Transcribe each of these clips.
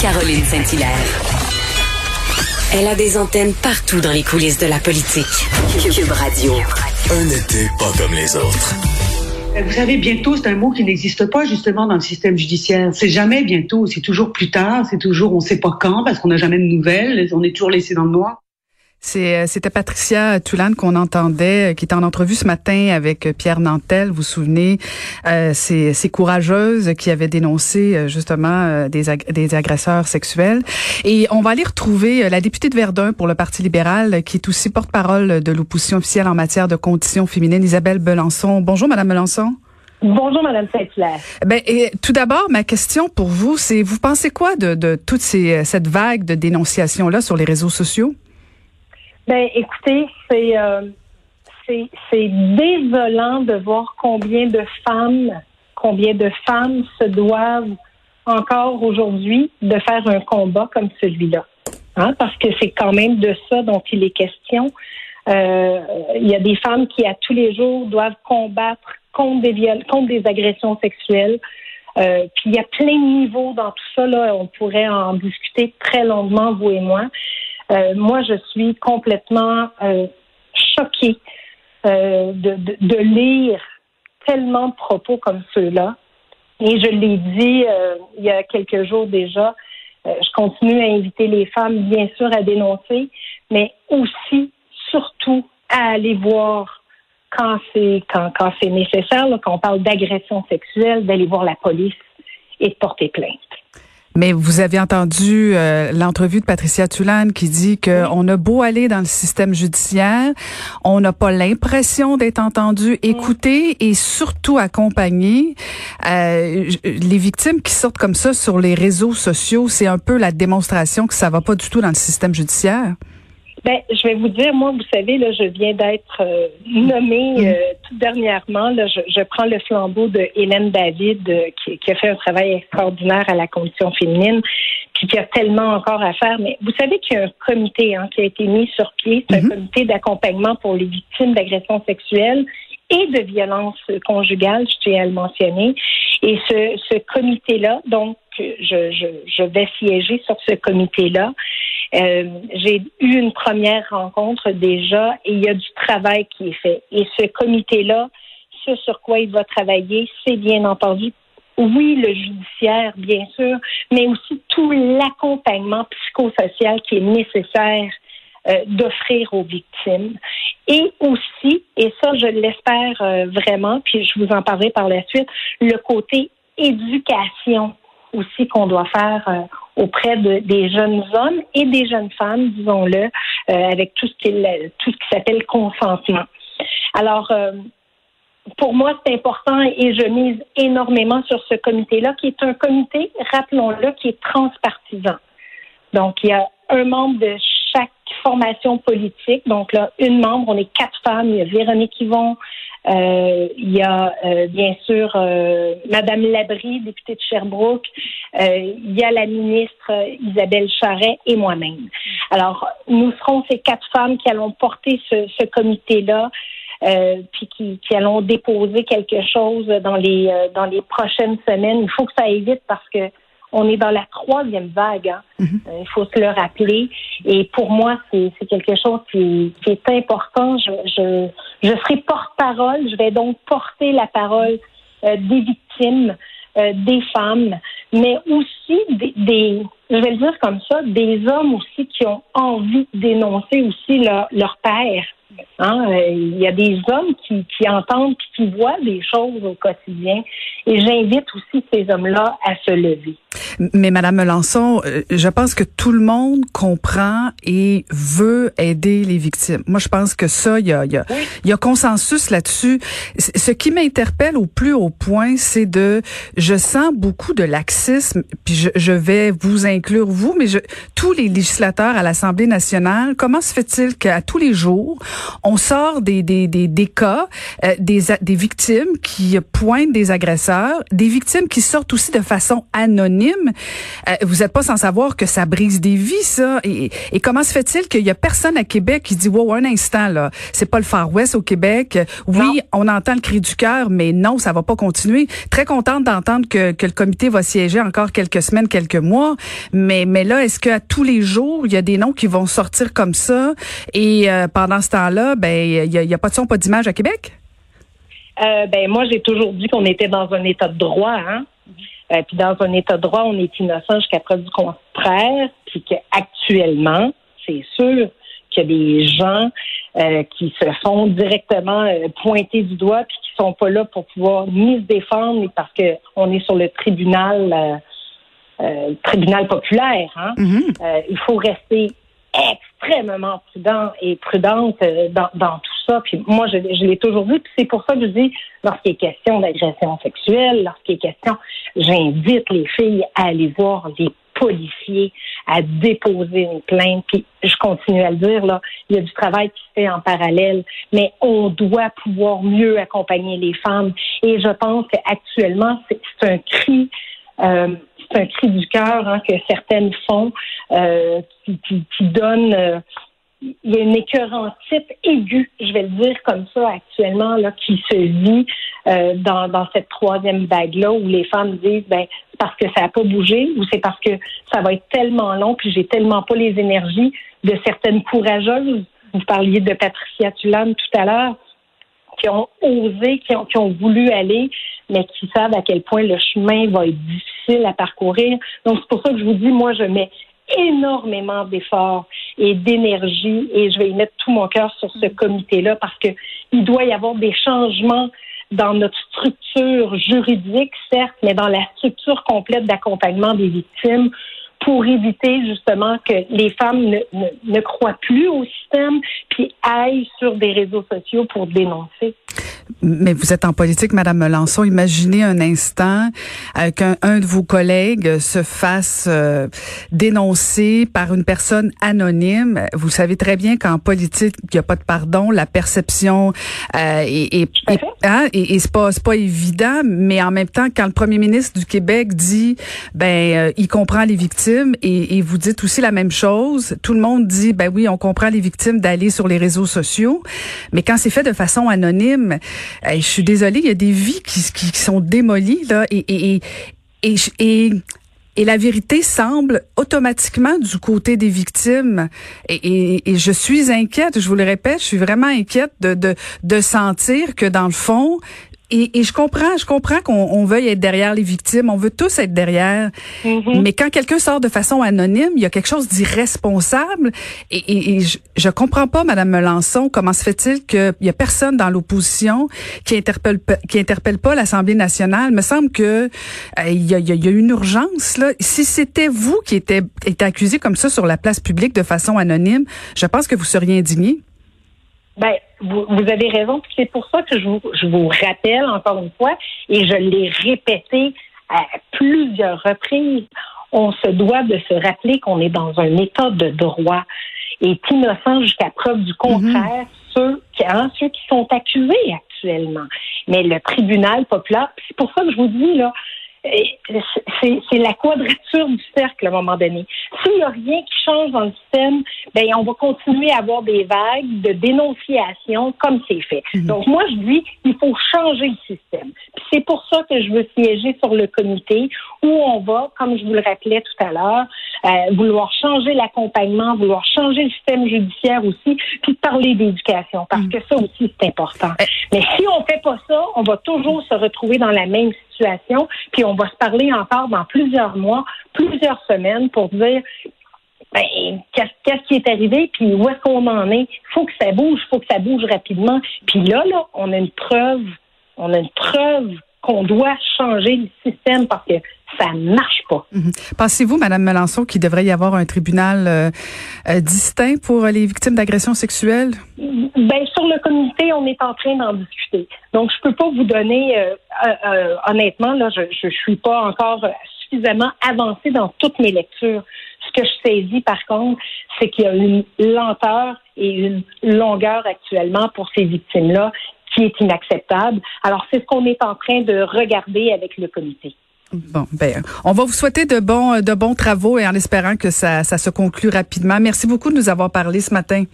Caroline Saint-Hilaire. Elle a des antennes partout dans les coulisses de la politique. Cube Radio. Un été pas comme les autres. Vous savez, bientôt, c'est un mot qui n'existe pas justement dans le système judiciaire. C'est jamais bientôt, c'est toujours plus tard, c'est toujours on sait pas quand parce qu'on n'a jamais de nouvelles, on est toujours laissé dans le noir. Euh, c'était Patricia Toulane qu'on entendait, euh, qui est en entrevue ce matin avec euh, Pierre Nantel. Vous vous souvenez, euh, ces, ces, courageuses qui avaient dénoncé justement des, des, agresseurs sexuels. Et on va aller retrouver la députée de Verdun pour le Parti libéral, qui est aussi porte-parole de l'opposition officielle en matière de conditions féminines, Isabelle Belançon. Bonjour, Madame Belançon. Bonjour, Madame Saint-Hilaire. Ben, et, tout d'abord, ma question pour vous, c'est vous pensez quoi de, de toute ces, cette vague de dénonciations-là sur les réseaux sociaux? Ben, écoutez, c'est euh, c'est désolant de voir combien de femmes, combien de femmes se doivent encore aujourd'hui de faire un combat comme celui-là. Hein, parce que c'est quand même de ça dont il est question. Euh, il y a des femmes qui, à tous les jours, doivent combattre contre des, viols, contre des agressions sexuelles. Euh, puis il y a plein de niveaux dans tout ça. Là. On pourrait en discuter très longuement, vous et moi. Euh, moi, je suis complètement euh, choquée euh, de, de, de, lire tellement de propos comme ceux-là. Et je l'ai dit il y a quelques jours déjà, je continue à inviter les femmes, bien sûr, à dénoncer, mais aussi, surtout, à aller voir quand c'est quand, quand c'est nécessaire, quand on parle d'agression sexuelle, d'aller voir la police et de porter plainte. Mais vous avez entendu euh, l'entrevue de Patricia Tulane qui dit qu'on a beau aller dans le système judiciaire, on n'a pas l'impression d'être entendu, écouté et surtout accompagné. Euh, les victimes qui sortent comme ça sur les réseaux sociaux, c'est un peu la démonstration que ça va pas du tout dans le système judiciaire. Ben, je vais vous dire, moi, vous savez, là, je viens d'être euh, nommée mm. euh, tout dernièrement. Là, je, je, prends le flambeau de Hélène David, euh, qui, qui, a fait un travail extraordinaire à la condition féminine, puis qui a tellement encore à faire. Mais vous savez qu'il y a un comité hein, qui a été mis sur pied, c'est un mm-hmm. comité d'accompagnement pour les victimes d'agressions sexuelles et de violences conjugales, je tiens à le mentionner. Et ce, ce comité-là, donc, je, je, vais siéger sur ce comité-là. Euh, j'ai eu une première rencontre déjà et il y a du travail qui est fait. Et ce comité-là, ce sur quoi il va travailler, c'est bien entendu oui, le judiciaire, bien sûr, mais aussi tout l'accompagnement psychosocial qui est nécessaire euh, d'offrir aux victimes. Et aussi, et ça, je l'espère euh, vraiment, puis je vous en parlerai par la suite, le côté éducation aussi qu'on doit faire euh, auprès de, des jeunes hommes et des jeunes femmes, disons-le, euh, avec tout ce qui tout ce qui s'appelle consentement. Alors, euh, pour moi, c'est important et je mise énormément sur ce comité-là, qui est un comité, rappelons-le, qui est transpartisan. Donc, il y a un membre de chaque formation politique. Donc là, une membre, on est quatre femmes. Il y a Véronique Yvon, euh, il y a euh, bien sûr euh, Madame Labrie, députée de Sherbrooke. il y a la ministre Isabelle Charret et moi-même. Alors, nous serons ces quatre femmes qui allons porter ce, ce comité-là. puis qui, qui, allons déposer quelque chose dans les dans les prochaines semaines. Il faut que ça aille vite parce que on est dans la troisième vague. Hein. Mhm. Euh, il faut se le rappeler. Et pour moi, c'est quelque chose qui, est important. Je, je, je serai porte-parole. Je vais donc porter la parole euh, des victimes, euh, des femmes, mais aussi des, des, je vais le dire comme ça, des hommes aussi qui ont envie dénoncer aussi leur, leur père. Hein? Il y a des hommes qui, qui entendent et qui voient des choses au quotidien. Et j'invite aussi ces hommes-là à se lever. Mais Madame Melançon, euh, je pense que tout le monde comprend et veut aider les victimes. Moi, je pense que ça, il y a, y, a, y a consensus là-dessus. Ce qui m'interpelle au plus haut point, c'est de, je sens beaucoup de laxisme, puis je, je vais vous inclure vous, mais je, tous les législateurs à l'Assemblée nationale, comment se fait-il qu'à tous les jours, on sort des, des, des, des cas, euh, des, des victimes qui pointent des agresseurs, des victimes qui sortent aussi de façon anonyme? Euh, vous n'êtes pas sans savoir que ça brise des vies, ça. Et, et comment se fait-il qu'il y a personne à Québec qui dit, wow, un instant, là, c'est pas le Far West au Québec. Oui, on entend le cri du cœur, mais non, ça va pas continuer. Très contente d'entendre que, que le comité va siéger encore quelques semaines, quelques mois. Mais, là, est-ce qu'à tous les jours, il y a des noms qui vont sortir comme ça? Et euh, pendant ce temps-là, ben, il y a, a pas de son, pas d'image à Québec? Euh, ben moi, j'ai toujours dit qu'on était dans un état de droit, hein. Euh, puis dans un état de droit, on est innocent jusqu'à preuve du contraire, puis qu'actuellement, c'est sûr qu'il y a des gens qui se font directement pointer du doigt puis qui sont pas là pour pouvoir ni se défendre ni parce que on est sur le tribunal euh, tribunal populaire. Hein? Mm-hmm. il faut rester extrêmement prudent et prudente dans, dans tout ça. Puis moi, je, je l'ai toujours dit. Puis c'est pour ça que je dis, lorsqu'il est question d'agression sexuelle, lorsqu'il est question, j'invite les filles à aller voir les policiers, à déposer une plainte. Puis je continue à le dire, là, il y a du travail qui se fait en parallèle, mais on doit pouvoir mieux accompagner les femmes. Et je pense qu'actuellement, c'est un cri. Euh, c'est un cri du cœur hein, que certaines font, euh, qui, donnent euh, il y a une écœurantite aiguë, je vais le dire comme ça actuellement, là, qui se vit euh, dans, cette troisième vague-là où les femmes disent ben c'est parce que ça n'a pas bougé ou c'est parce que ça va être tellement long puis j'ai tellement pas les énergies de certaines courageuses. Vous parliez de Patricia Tulane tout à l'heure, qui ont osé, qui ont voulu aller, mais qui savent à quel point le chemin va être difficile à parcourir. Donc c'est pour ça que je vous dis, moi je mets énormément d'efforts et d'énergie et je vais y mettre tout mon cœur sur ce comité-là parce que il doit y avoir des changements dans notre structure juridique, certes, mais dans la structure complète d'accompagnement des victimes pour éviter justement que les femmes ne, ne, ne croient plus au système puis aillent sur des réseaux sociaux pour dénoncer. Mais vous êtes en politique, Madame Melançon. Imaginez un instant euh, qu'un un de vos collègues se fasse euh, dénoncer par une personne anonyme. Vous savez très bien qu'en politique, il n'y a pas de pardon. La perception euh, est, est, est, hein, et, et c'est pas c'est pas évident. Mais en même temps, quand le Premier ministre du Québec dit, ben, euh, il comprend les victimes, et, et vous dites aussi la même chose. Tout le monde dit, ben oui, on comprend les victimes d'aller sur les réseaux sociaux. Mais quand c'est fait de façon anonyme, je suis désolée, il y a des vies qui, sont démolies là et la vérité semble automatiquement du côté des victimes. Et, je suis inquiète, je vous le répète, je suis vraiment inquiète de sentir que dans le fond, et, et, je comprends, je comprends qu'on veuille être derrière les victimes, on veut tous être derrière. Mm-hmm. Mais quand quelqu'un sort de façon anonyme, il y a quelque chose d'irresponsable. Et, et, je, je comprends pas, Madame Melançon, comment se fait-il qu'il y a personne dans l'opposition qui interpelle qui interpelle pas l'Assemblée nationale? Il me semble que euh, il, y a, il y a une urgence là. Si c'était vous qui était, était accusé comme ça sur la place publique de façon anonyme, je pense que vous seriez indigné. Ben, vous, vous avez raison. C'est pour ça que je vous, je vous rappelle encore une fois, et je l'ai répété à plusieurs reprises, on se doit de se rappeler qu'on est dans un état de droit et innocent jusqu'à preuve du contraire Mm-hmm. ceux, qui, hein, ceux qui sont accusés actuellement. Mais le tribunal populaire, c'est pour ça que je vous dis, là, c'est la quadrature du cercle à un moment donné. S'il n'y a rien qui change dans le système, ben on va continuer à avoir des vagues de dénonciation comme c'est fait. Donc moi je dis il faut changer le système. C'est pour ça que je veux siéger sur le comité où on va, comme je vous le rappelais tout à l'heure, euh, vouloir changer l'accompagnement, vouloir changer le système judiciaire aussi, puis parler d'éducation parce que ça aussi c'est important. Mais si on fait pas ça, on va toujours se retrouver dans la même situation, puis on va se parler encore dans plusieurs mois, plusieurs semaines pour dire ben, qu'est-ce qu'est-ce qui est arrivé, puis où est-ce qu'on en est? Il faut que ça bouge, il faut que ça bouge rapidement. Puis là, là, on a une preuve, on a une preuve qu'on doit changer le système parce que Ça marche pas. Mhm. Pensez-vous, Madame Melançon, qu'il devrait y avoir un tribunal euh, euh, distinct pour les victimes d'agressions sexuelles? Ben sur le comité, on est en train d'en discuter. Donc je peux pas vous donner euh, honnêtement là, je je suis pas encore suffisamment avancée dans toutes mes lectures. Ce que je saisis par contre, c'est qu'il y a une lenteur et une longueur actuellement pour ces victimes-là qui est inacceptable. Alors, c'est ce qu'on est en train de regarder avec le comité. Bon, ben, on va vous souhaiter de bons, de bons travaux et en espérant que ça, ça se conclue rapidement. Merci beaucoup de nous avoir parlé ce matin.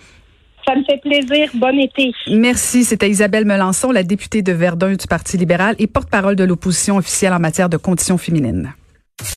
Ça me fait plaisir. Bon été. Merci. C'était Isabelle Melançon, la députée de Verdun du Parti libéral et porte-parole de l'opposition officielle en matière de conditions féminines.